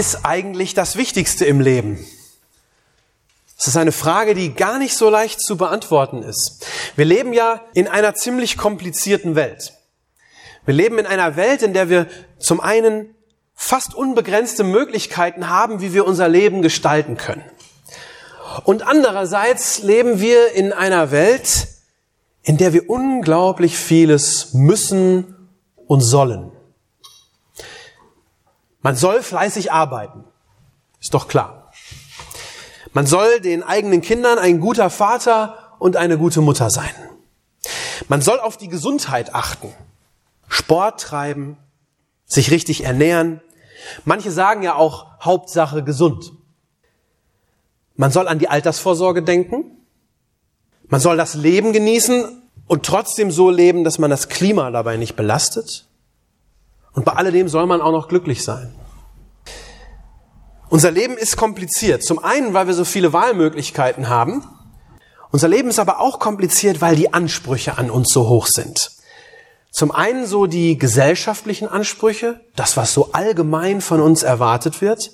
Ist eigentlich das Wichtigste im Leben? Das ist eine Frage, die gar nicht so leicht zu beantworten ist. Wir leben ja in einer ziemlich komplizierten Welt. Wir leben in einer Welt, in der wir zum einen fast unbegrenzte Möglichkeiten haben, wie wir unser Leben gestalten können. Und andererseits leben wir in einer Welt, in der wir unglaublich vieles müssen und sollen. Man soll fleißig arbeiten. Ist doch klar. Man soll den eigenen Kindern ein guter Vater und eine gute Mutter sein. Man soll auf die Gesundheit achten, Sport treiben, sich richtig ernähren. Manche sagen ja auch Hauptsache gesund. Man soll an die Altersvorsorge denken. Man soll das Leben genießen und trotzdem so leben, dass man das Klima dabei nicht belastet. Und bei alledem soll man auch noch glücklich sein. Unser Leben ist kompliziert. Zum einen, weil wir so viele Wahlmöglichkeiten haben. Unser Leben ist aber auch kompliziert, weil die Ansprüche an uns so hoch sind. Zum einen so die gesellschaftlichen Ansprüche, das, was so allgemein von uns erwartet wird.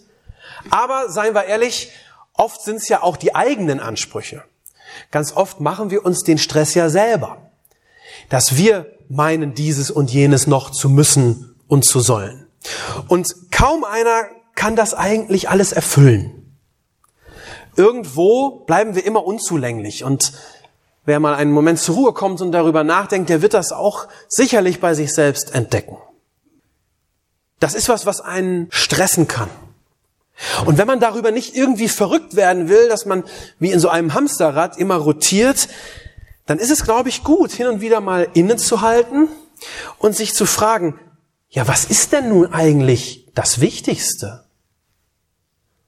Aber seien wir ehrlich, oft sind es ja auch die eigenen Ansprüche. Ganz oft machen wir uns den Stress ja selber. Dass wir meinen, dieses und jenes noch zu müssen und zu sollen. Und kaum einer kann das eigentlich alles erfüllen. Irgendwo bleiben wir immer unzulänglich und wer mal einen Moment zur Ruhe kommt und darüber nachdenkt, der wird das auch sicherlich bei sich selbst entdecken. Das ist was, was einen stressen kann. Und wenn man darüber nicht irgendwie verrückt werden will, dass man wie in so einem Hamsterrad immer rotiert, dann ist es, glaube ich, gut, hin und wieder mal innezuhalten und sich zu fragen, ja, was ist denn nun eigentlich das Wichtigste?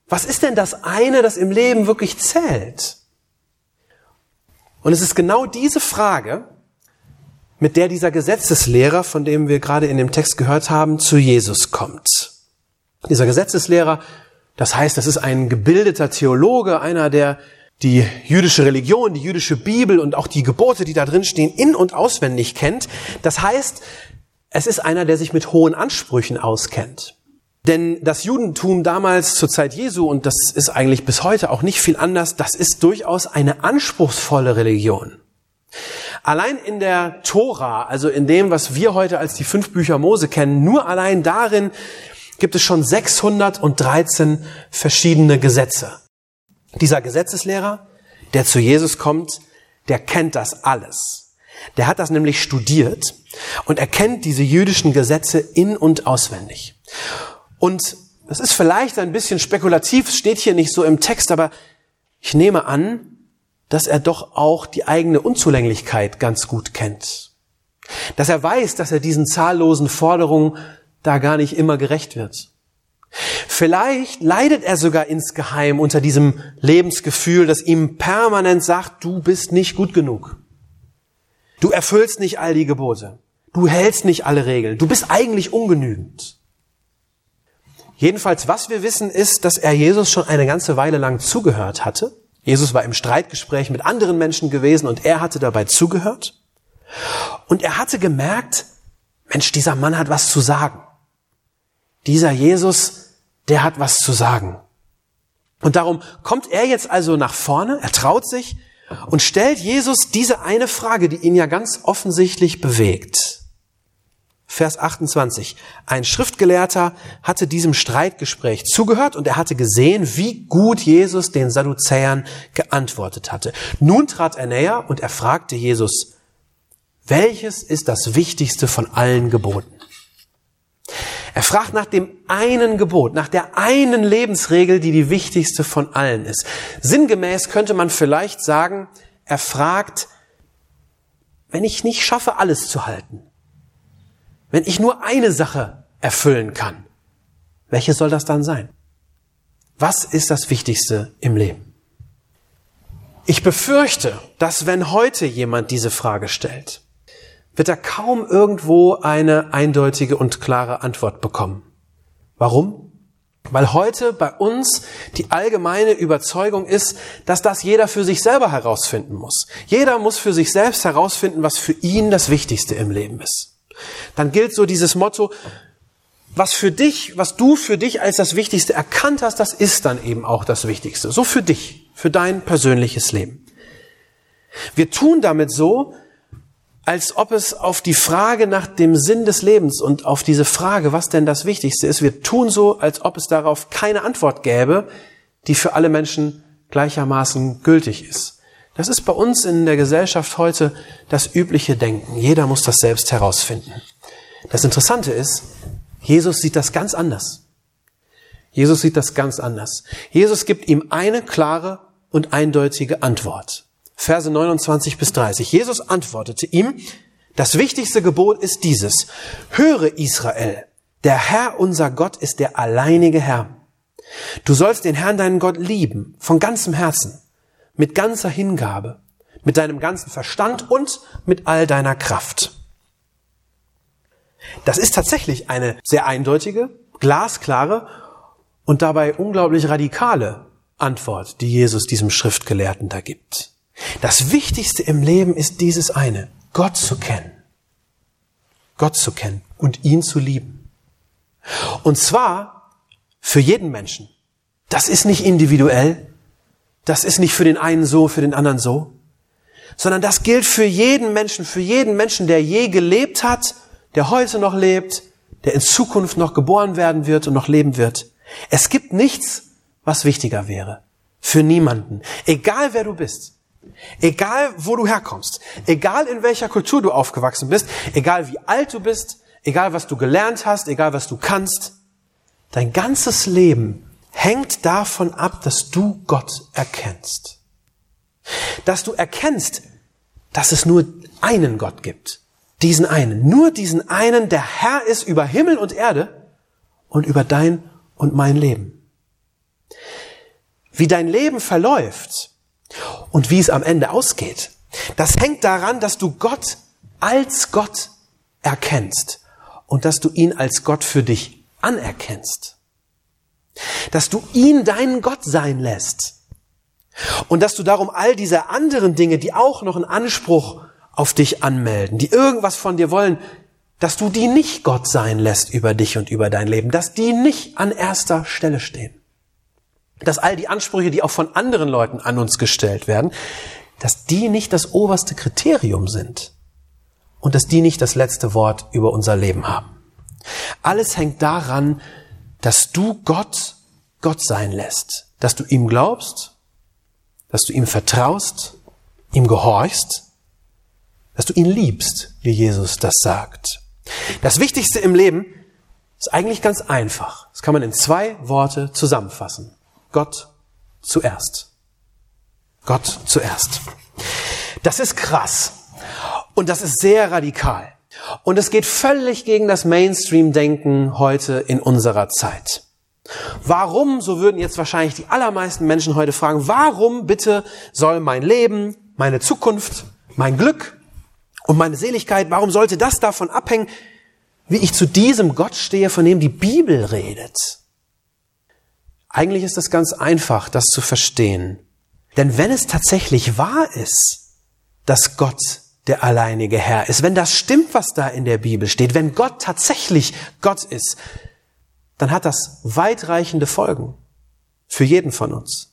Was ist denn das eine, das im Leben wirklich zählt? Und es ist genau diese Frage, mit der dieser Gesetzeslehrer, von dem wir gerade in dem Text gehört haben, zu Jesus kommt. Dieser Gesetzeslehrer, das heißt, das ist ein gebildeter Theologe, einer, der die jüdische Religion, die jüdische Bibel und auch die Gebote, die da drin stehen, in- und auswendig kennt. Das heißt, es ist einer, der sich mit hohen Ansprüchen auskennt. Denn das Judentum damals zur Zeit Jesu, und das ist eigentlich bis heute auch nicht viel anders, das ist durchaus eine anspruchsvolle Religion. Allein in der Tora, also in dem, was wir heute als die fünf Bücher Mose kennen, nur allein darin gibt es schon 613 verschiedene Gesetze. Dieser Gesetzeslehrer, der zu Jesus kommt, der kennt das alles. Der hat das nämlich studiert und er kennt diese jüdischen Gesetze in und auswendig. Und es ist vielleicht ein bisschen spekulativ, steht hier nicht so im Text, aber ich nehme an, dass er doch auch die eigene Unzulänglichkeit ganz gut kennt. Dass er weiß, dass er diesen zahllosen Forderungen da gar nicht immer gerecht wird. Vielleicht leidet er sogar insgeheim unter diesem Lebensgefühl, das ihm permanent sagt, du bist nicht gut genug. Du erfüllst nicht all die Gebote. Du hältst nicht alle Regeln. Du bist eigentlich ungenügend. Jedenfalls, was wir wissen, ist, dass er Jesus schon eine ganze Weile lang zugehört hatte. Jesus war im Streitgespräch mit anderen Menschen gewesen und er hatte dabei zugehört. Und er hatte gemerkt, Mensch, dieser Mann hat was zu sagen. Dieser Jesus, der hat was zu sagen. Und darum kommt er jetzt also nach vorne, er traut sich und stellt Jesus diese eine Frage, die ihn ja ganz offensichtlich bewegt. Vers 28. Ein Schriftgelehrter hatte diesem Streitgespräch zugehört und er hatte gesehen, wie gut Jesus den Sadduzäern geantwortet hatte. Nun trat er näher und er fragte Jesus, welches ist das wichtigste von allen Geboten? Er fragt nach dem einen Gebot, nach der einen Lebensregel, die die wichtigste von allen ist. Sinngemäß könnte man vielleicht sagen, er fragt, wenn ich nicht schaffe, alles zu halten, wenn ich nur eine Sache erfüllen kann, welche soll das dann sein? Was ist das Wichtigste im Leben? Ich befürchte, dass wenn heute jemand diese Frage stellt, wird er kaum irgendwo eine eindeutige und klare Antwort bekommen. Warum? Weil heute bei uns die allgemeine Überzeugung ist, dass das jeder für sich selber herausfinden muss. Jeder muss für sich selbst herausfinden, was für ihn das Wichtigste im Leben ist. Dann gilt so dieses Motto, was für dich, was du für dich als das Wichtigste erkannt hast, das ist dann eben auch das Wichtigste. So für dich, für dein persönliches Leben. Wir tun damit so, als ob es auf die Frage nach dem Sinn des Lebens und auf diese Frage, was denn das Wichtigste ist, wir tun so, als ob es darauf keine Antwort gäbe, die für alle Menschen gleichermaßen gültig ist. Das ist bei uns in der Gesellschaft heute das übliche Denken. Jeder muss das selbst herausfinden. Das Interessante ist, Jesus sieht das ganz anders. Jesus sieht das ganz anders. Jesus gibt ihm eine klare und eindeutige Antwort. Verse 29 bis 30. Jesus antwortete ihm, das wichtigste Gebot ist dieses. Höre Israel, der Herr unser Gott ist der alleinige Herr. Du sollst den Herrn deinen Gott lieben, von ganzem Herzen, mit ganzer Hingabe, mit deinem ganzen Verstand und mit all deiner Kraft. Das ist tatsächlich eine sehr eindeutige, glasklare und dabei unglaublich radikale Antwort, die Jesus diesem Schriftgelehrten da gibt. Das Wichtigste im Leben ist dieses eine, Gott zu kennen. Gott zu kennen und ihn zu lieben. Und zwar für jeden Menschen. Das ist nicht individuell. Das ist nicht für den einen so, für den anderen so. Sondern das gilt für jeden Menschen, für jeden Menschen, der je gelebt hat, der heute noch lebt, der in Zukunft noch geboren werden wird und noch leben wird. Es gibt nichts, was wichtiger wäre. Für niemanden. Egal wer du bist. Egal, wo du herkommst, egal in welcher Kultur du aufgewachsen bist, egal wie alt du bist, egal was du gelernt hast, egal was du kannst, dein ganzes Leben hängt davon ab, dass du Gott erkennst. Dass du erkennst, dass es nur einen Gott gibt. Diesen einen. Nur diesen einen, der Herr ist über Himmel und Erde und über dein und mein Leben. Wie dein Leben verläuft, und wie es am Ende ausgeht, das hängt daran, dass du Gott als Gott erkennst und dass du ihn als Gott für dich anerkennst. Dass du ihn deinen Gott sein lässt. Und dass du darum all diese anderen Dinge, die auch noch einen Anspruch auf dich anmelden, die irgendwas von dir wollen, dass du die nicht Gott sein lässt über dich und über dein Leben, dass die nicht an erster Stelle stehen dass all die Ansprüche, die auch von anderen Leuten an uns gestellt werden, dass die nicht das oberste Kriterium sind und dass die nicht das letzte Wort über unser Leben haben. Alles hängt daran, dass du Gott Gott sein lässt, dass du ihm glaubst, dass du ihm vertraust, ihm gehorchst, dass du ihn liebst, wie Jesus das sagt. Das Wichtigste im Leben ist eigentlich ganz einfach. Das kann man in zwei Worte zusammenfassen. Gott zuerst. Gott zuerst. Das ist krass. Und das ist sehr radikal. Und es geht völlig gegen das Mainstream-Denken heute in unserer Zeit. Warum, so würden jetzt wahrscheinlich die allermeisten Menschen heute fragen, warum bitte soll mein Leben, meine Zukunft, mein Glück und meine Seligkeit, warum sollte das davon abhängen, wie ich zu diesem Gott stehe, von dem die Bibel redet? Eigentlich ist es ganz einfach, das zu verstehen. Denn wenn es tatsächlich wahr ist, dass Gott der alleinige Herr ist, wenn das stimmt, was da in der Bibel steht, wenn Gott tatsächlich Gott ist, dann hat das weitreichende Folgen für jeden von uns.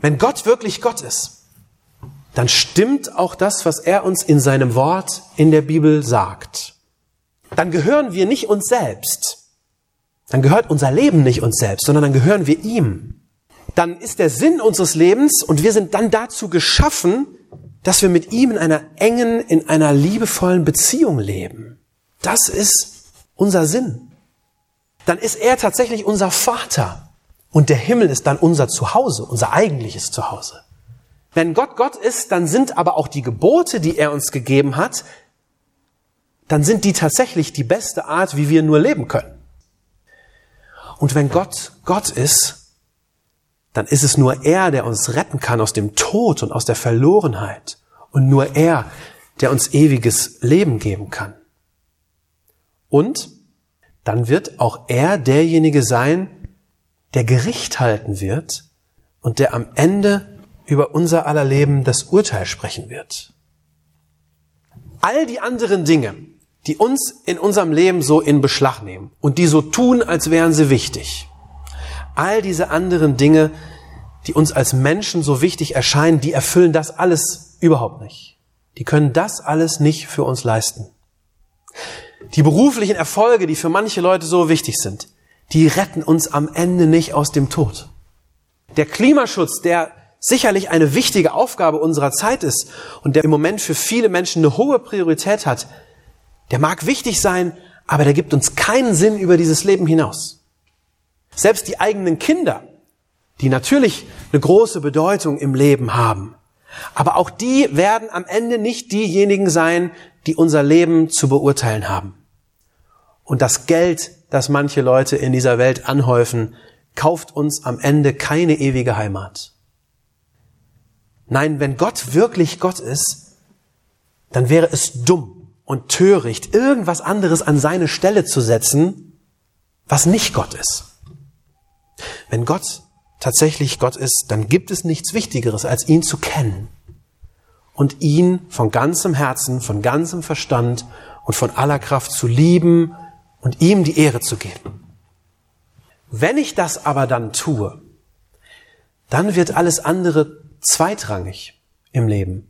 Wenn Gott wirklich Gott ist, dann stimmt auch das, was er uns in seinem Wort in der Bibel sagt. Dann gehören wir nicht uns selbst, dann gehört unser Leben nicht uns selbst, sondern dann gehören wir ihm. Dann ist der Sinn unseres Lebens und wir sind dann dazu geschaffen, dass wir mit ihm in einer engen, in einer liebevollen Beziehung leben. Das ist unser Sinn. Dann ist er tatsächlich unser Vater und der Himmel ist dann unser Zuhause, unser eigentliches Zuhause. Wenn Gott Gott ist, dann sind aber auch die Gebote, die er uns gegeben hat, dann sind die tatsächlich die beste Art, wie wir nur leben können. Und wenn Gott Gott ist, dann ist es nur er, der uns retten kann aus dem Tod und aus der Verlorenheit. Und nur er, der uns ewiges Leben geben kann. Und dann wird auch er derjenige sein, der Gericht halten wird und der am Ende über unser aller Leben das Urteil sprechen wird. All die anderen Dinge, die uns in unserem Leben so in Beschlag nehmen und die so tun, als wären sie wichtig, all diese anderen Dinge, die uns als Menschen so wichtig erscheinen, die erfüllen das alles überhaupt nicht. Die können das alles nicht für uns leisten. Die beruflichen Erfolge, die für manche Leute so wichtig sind, die retten uns am Ende nicht aus dem Tod. Der Klimaschutz, der sicherlich eine wichtige Aufgabe unserer Zeit ist und der im Moment für viele Menschen eine hohe Priorität hat, der mag wichtig sein, aber der gibt uns keinen Sinn über dieses Leben hinaus. Selbst die eigenen Kinder, die natürlich eine große Bedeutung im Leben haben, aber auch die werden am Ende nicht diejenigen sein, die unser Leben zu beurteilen haben. Und das Geld, das manche Leute in dieser Welt anhäufen, kauft uns am Ende keine ewige Heimat. Nein, wenn Gott wirklich Gott ist, dann wäre es dumm und töricht, irgendwas anderes an seine Stelle zu setzen, was nicht Gott ist. Wenn Gott tatsächlich Gott ist, dann gibt es nichts Wichtigeres, als ihn zu kennen und ihn von ganzem Herzen, von ganzem Verstand und von aller Kraft zu lieben und ihm die Ehre zu geben. Wenn ich das aber dann tue, dann wird alles andere zweitrangig im Leben.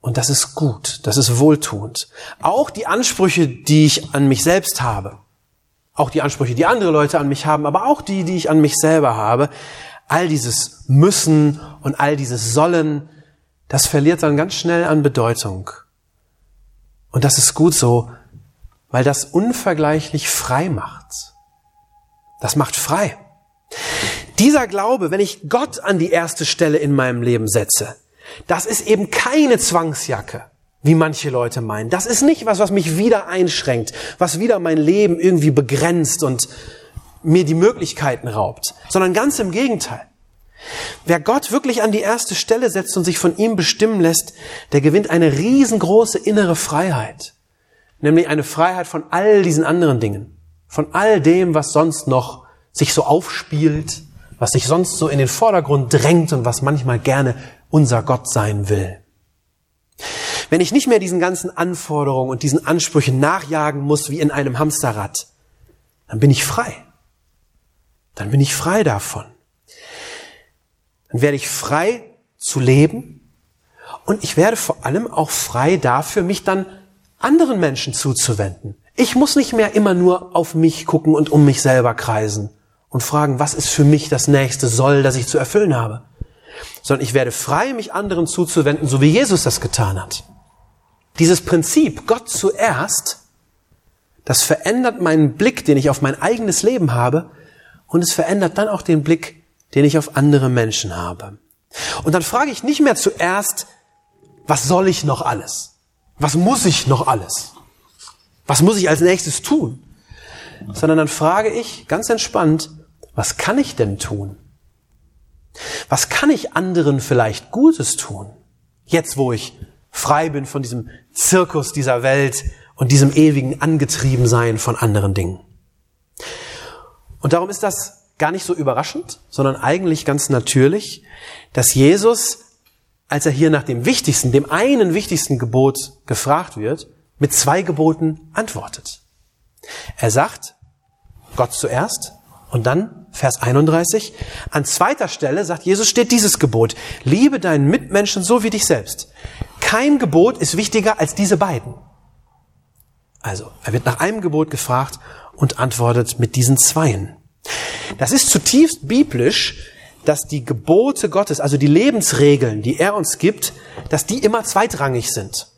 Und das ist gut, das ist wohltuend. Auch die Ansprüche, die ich an mich selbst habe, auch die Ansprüche, die andere Leute an mich haben, aber auch die, die ich an mich selber habe, all dieses Müssen und all dieses Sollen, das verliert dann ganz schnell an Bedeutung. Und das ist gut so, weil das unvergleichlich frei macht. Das macht frei. Dieser Glaube, wenn ich Gott an die erste Stelle in meinem Leben setze, das ist eben keine Zwangsjacke, wie manche Leute meinen. Das ist nicht was, was mich wieder einschränkt, was wieder mein Leben irgendwie begrenzt und mir die Möglichkeiten raubt, sondern ganz im Gegenteil. Wer Gott wirklich an die erste Stelle setzt und sich von ihm bestimmen lässt, der gewinnt eine riesengroße innere Freiheit. Nämlich eine Freiheit von all diesen anderen Dingen. Von all dem, was sonst noch sich so aufspielt, was sich sonst so in den Vordergrund drängt und was manchmal gerne unser Gott sein will. Wenn ich nicht mehr diesen ganzen Anforderungen und diesen Ansprüchen nachjagen muss wie in einem Hamsterrad, dann bin ich frei. Dann bin ich frei davon dann werde ich frei zu leben und ich werde vor allem auch frei dafür, mich dann anderen Menschen zuzuwenden. Ich muss nicht mehr immer nur auf mich gucken und um mich selber kreisen und fragen, was ist für mich das nächste Soll, das ich zu erfüllen habe, sondern ich werde frei, mich anderen zuzuwenden, so wie Jesus das getan hat. Dieses Prinzip, Gott zuerst, das verändert meinen Blick, den ich auf mein eigenes Leben habe, und es verändert dann auch den Blick, den ich auf andere Menschen habe. Und dann frage ich nicht mehr zuerst, was soll ich noch alles? Was muss ich noch alles? Was muss ich als nächstes tun? Sondern dann frage ich ganz entspannt, was kann ich denn tun? Was kann ich anderen vielleicht Gutes tun? Jetzt, wo ich frei bin von diesem Zirkus dieser Welt und diesem ewigen Angetriebensein von anderen Dingen. Und darum ist das gar nicht so überraschend, sondern eigentlich ganz natürlich, dass Jesus, als er hier nach dem wichtigsten, dem einen wichtigsten Gebot gefragt wird, mit zwei Geboten antwortet. Er sagt, Gott zuerst und dann Vers 31. An zweiter Stelle sagt Jesus steht dieses Gebot. Liebe deinen Mitmenschen so wie dich selbst. Kein Gebot ist wichtiger als diese beiden. Also, er wird nach einem Gebot gefragt und antwortet mit diesen Zweien. Das ist zutiefst biblisch, dass die Gebote Gottes, also die Lebensregeln, die er uns gibt, dass die immer zweitrangig sind.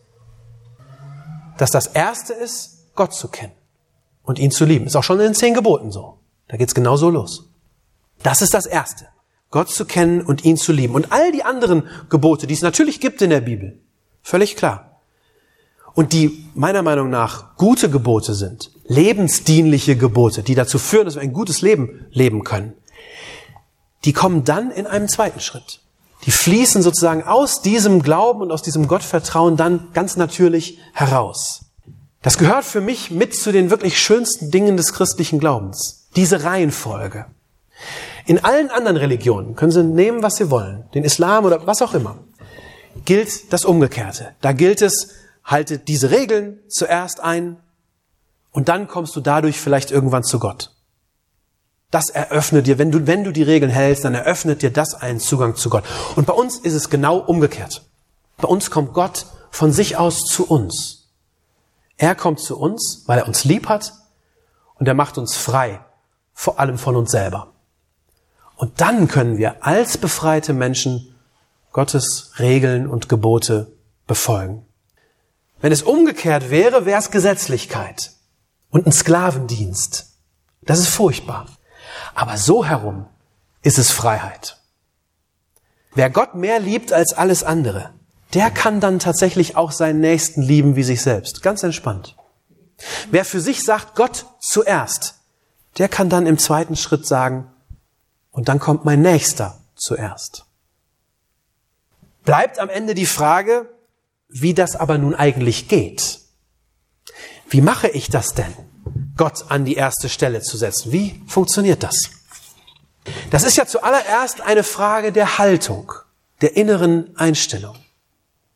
Dass das erste ist, Gott zu kennen und ihn zu lieben. Ist auch schon in den zehn Geboten so. Da geht's genau so los. Das ist das erste. Gott zu kennen und ihn zu lieben. Und all die anderen Gebote, die es natürlich gibt in der Bibel, völlig klar. Und die meiner Meinung nach gute Gebote sind, lebensdienliche Gebote, die dazu führen, dass wir ein gutes Leben leben können, die kommen dann in einem zweiten Schritt. Die fließen sozusagen aus diesem Glauben und aus diesem Gottvertrauen dann ganz natürlich heraus. Das gehört für mich mit zu den wirklich schönsten Dingen des christlichen Glaubens. Diese Reihenfolge. In allen anderen Religionen können Sie nehmen, was Sie wollen, den Islam oder was auch immer, gilt das Umgekehrte. Da gilt es, halte diese Regeln zuerst ein und dann kommst du dadurch vielleicht irgendwann zu Gott. Das eröffnet dir, wenn du, wenn du die Regeln hältst, dann eröffnet dir das einen Zugang zu Gott. Und bei uns ist es genau umgekehrt. Bei uns kommt Gott von sich aus zu uns. Er kommt zu uns, weil er uns lieb hat und er macht uns frei, vor allem von uns selber. Und dann können wir als befreite Menschen Gottes Regeln und Gebote befolgen. Wenn es umgekehrt wäre, wäre es Gesetzlichkeit und ein Sklavendienst. Das ist furchtbar. Aber so herum ist es Freiheit. Wer Gott mehr liebt als alles andere, der kann dann tatsächlich auch seinen Nächsten lieben wie sich selbst. Ganz entspannt. Wer für sich sagt, Gott zuerst, der kann dann im zweiten Schritt sagen, und dann kommt mein Nächster zuerst. Bleibt am Ende die Frage, wie das aber nun eigentlich geht. Wie mache ich das denn? Gott an die erste Stelle zu setzen. Wie funktioniert das? Das ist ja zuallererst eine Frage der Haltung, der inneren Einstellung.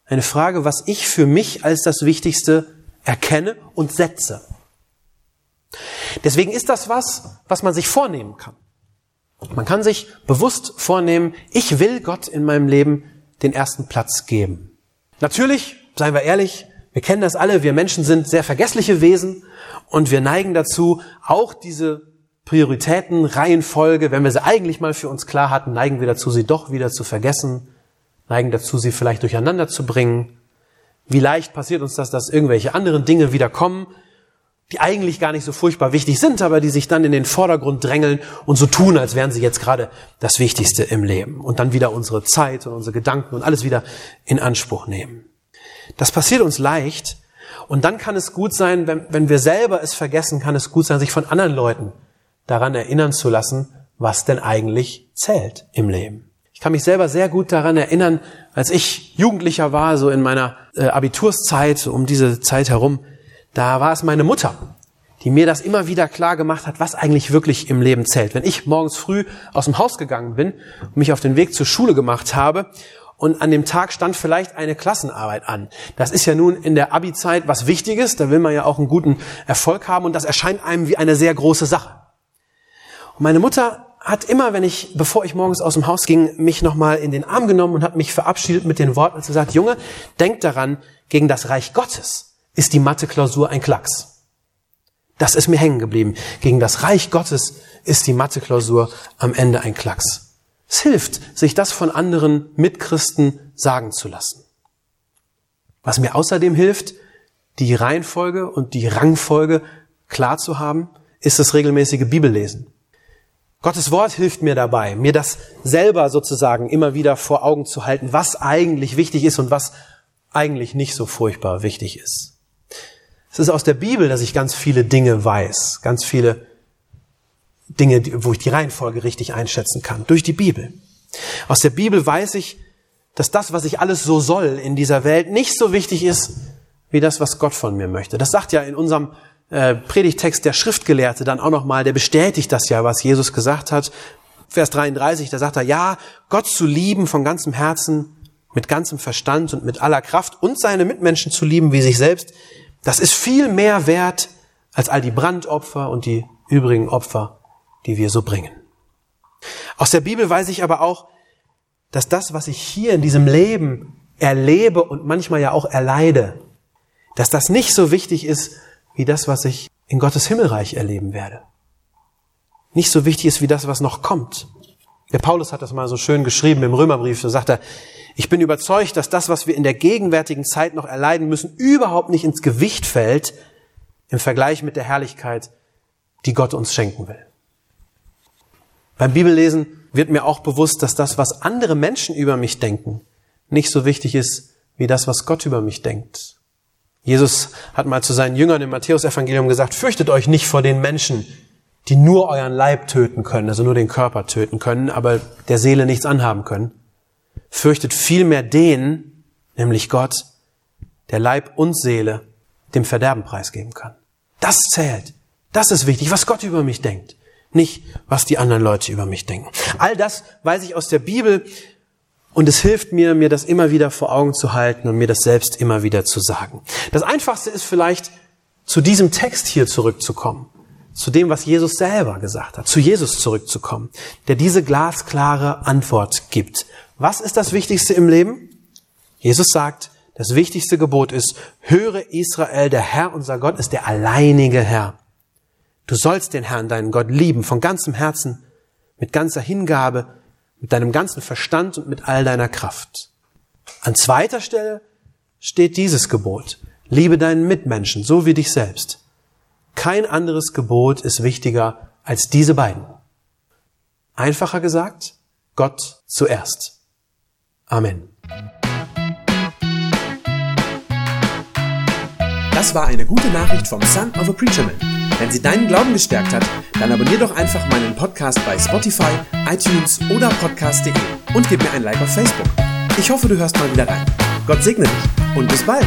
Eine Frage, was ich für mich als das Wichtigste erkenne und setze. Deswegen ist das was, was man sich vornehmen kann. Man kann sich bewusst vornehmen, ich will Gott in meinem Leben den ersten Platz geben. Natürlich, seien wir ehrlich, wir kennen das alle, wir Menschen sind sehr vergessliche Wesen und wir neigen dazu, auch diese Prioritäten, Reihenfolge, wenn wir sie eigentlich mal für uns klar hatten, neigen wir dazu, sie doch wieder zu vergessen, neigen dazu, sie vielleicht durcheinander zu bringen. Wie leicht passiert uns das, dass irgendwelche anderen Dinge wieder kommen, die eigentlich gar nicht so furchtbar wichtig sind, aber die sich dann in den Vordergrund drängeln und so tun, als wären sie jetzt gerade das Wichtigste im Leben und dann wieder unsere Zeit und unsere Gedanken und alles wieder in Anspruch nehmen. Das passiert uns leicht, und dann kann es gut sein, wenn, wenn wir selber es vergessen, kann es gut sein, sich von anderen Leuten daran erinnern zu lassen, was denn eigentlich zählt im Leben. Ich kann mich selber sehr gut daran erinnern, als ich Jugendlicher war, so in meiner äh, Abiturszeit, um diese Zeit herum, da war es meine Mutter, die mir das immer wieder klar gemacht hat, was eigentlich wirklich im Leben zählt. Wenn ich morgens früh aus dem Haus gegangen bin und mich auf den Weg zur Schule gemacht habe und an dem Tag stand vielleicht eine Klassenarbeit an. Das ist ja nun in der Abi-Zeit was Wichtiges, da will man ja auch einen guten Erfolg haben und das erscheint einem wie eine sehr große Sache. Und meine Mutter hat immer, wenn ich, bevor ich morgens aus dem Haus ging, mich nochmal in den Arm genommen und hat mich verabschiedet mit den Worten und gesagt, Junge, denk daran, gegen das Reich Gottes ist die Mathe-Klausur ein Klacks. Das ist mir hängen geblieben. Gegen das Reich Gottes ist die Mathe-Klausur am Ende ein Klacks. Es hilft, sich das von anderen Mitchristen sagen zu lassen. Was mir außerdem hilft, die Reihenfolge und die Rangfolge klar zu haben, ist das regelmäßige Bibellesen. Gottes Wort hilft mir dabei, mir das selber sozusagen immer wieder vor Augen zu halten, was eigentlich wichtig ist und was eigentlich nicht so furchtbar wichtig ist. Es ist aus der Bibel, dass ich ganz viele Dinge weiß, ganz viele Dinge, wo ich die Reihenfolge richtig einschätzen kann, durch die Bibel. Aus der Bibel weiß ich, dass das, was ich alles so soll in dieser Welt, nicht so wichtig ist, wie das, was Gott von mir möchte. Das sagt ja in unserem äh, Predigtext der Schriftgelehrte dann auch nochmal, der bestätigt das ja, was Jesus gesagt hat. Vers 33, da sagt er, ja, Gott zu lieben von ganzem Herzen, mit ganzem Verstand und mit aller Kraft und seine Mitmenschen zu lieben wie sich selbst, das ist viel mehr wert als all die Brandopfer und die übrigen Opfer, die wir so bringen. Aus der Bibel weiß ich aber auch, dass das, was ich hier in diesem Leben erlebe und manchmal ja auch erleide, dass das nicht so wichtig ist wie das, was ich in Gottes Himmelreich erleben werde. Nicht so wichtig ist wie das, was noch kommt. Der Paulus hat das mal so schön geschrieben im Römerbrief, so sagt er, ich bin überzeugt, dass das, was wir in der gegenwärtigen Zeit noch erleiden müssen, überhaupt nicht ins Gewicht fällt im Vergleich mit der Herrlichkeit, die Gott uns schenken will. Beim Bibellesen wird mir auch bewusst, dass das, was andere Menschen über mich denken, nicht so wichtig ist wie das, was Gott über mich denkt. Jesus hat mal zu seinen Jüngern im Matthäusevangelium gesagt, fürchtet euch nicht vor den Menschen, die nur euren Leib töten können, also nur den Körper töten können, aber der Seele nichts anhaben können. Fürchtet vielmehr den, nämlich Gott, der Leib und Seele dem Verderben preisgeben kann. Das zählt. Das ist wichtig, was Gott über mich denkt. Nicht, was die anderen Leute über mich denken. All das weiß ich aus der Bibel und es hilft mir, mir das immer wieder vor Augen zu halten und mir das selbst immer wieder zu sagen. Das Einfachste ist vielleicht, zu diesem Text hier zurückzukommen. Zu dem, was Jesus selber gesagt hat. Zu Jesus zurückzukommen. Der diese glasklare Antwort gibt. Was ist das Wichtigste im Leben? Jesus sagt, das wichtigste Gebot ist, höre Israel, der Herr, unser Gott, ist der alleinige Herr. Du sollst den Herrn, deinen Gott, lieben, von ganzem Herzen, mit ganzer Hingabe, mit deinem ganzen Verstand und mit all deiner Kraft. An zweiter Stelle steht dieses Gebot. Liebe deinen Mitmenschen, so wie dich selbst. Kein anderes Gebot ist wichtiger als diese beiden. Einfacher gesagt, Gott zuerst. Amen. Das war eine gute Nachricht vom Son of a Preacher Man. Wenn sie deinen Glauben gestärkt hat, dann abonnier doch einfach meinen Podcast bei Spotify, iTunes oder podcast.de und gib mir ein Like auf Facebook. Ich hoffe, du hörst mal wieder rein. Gott segne dich und bis bald.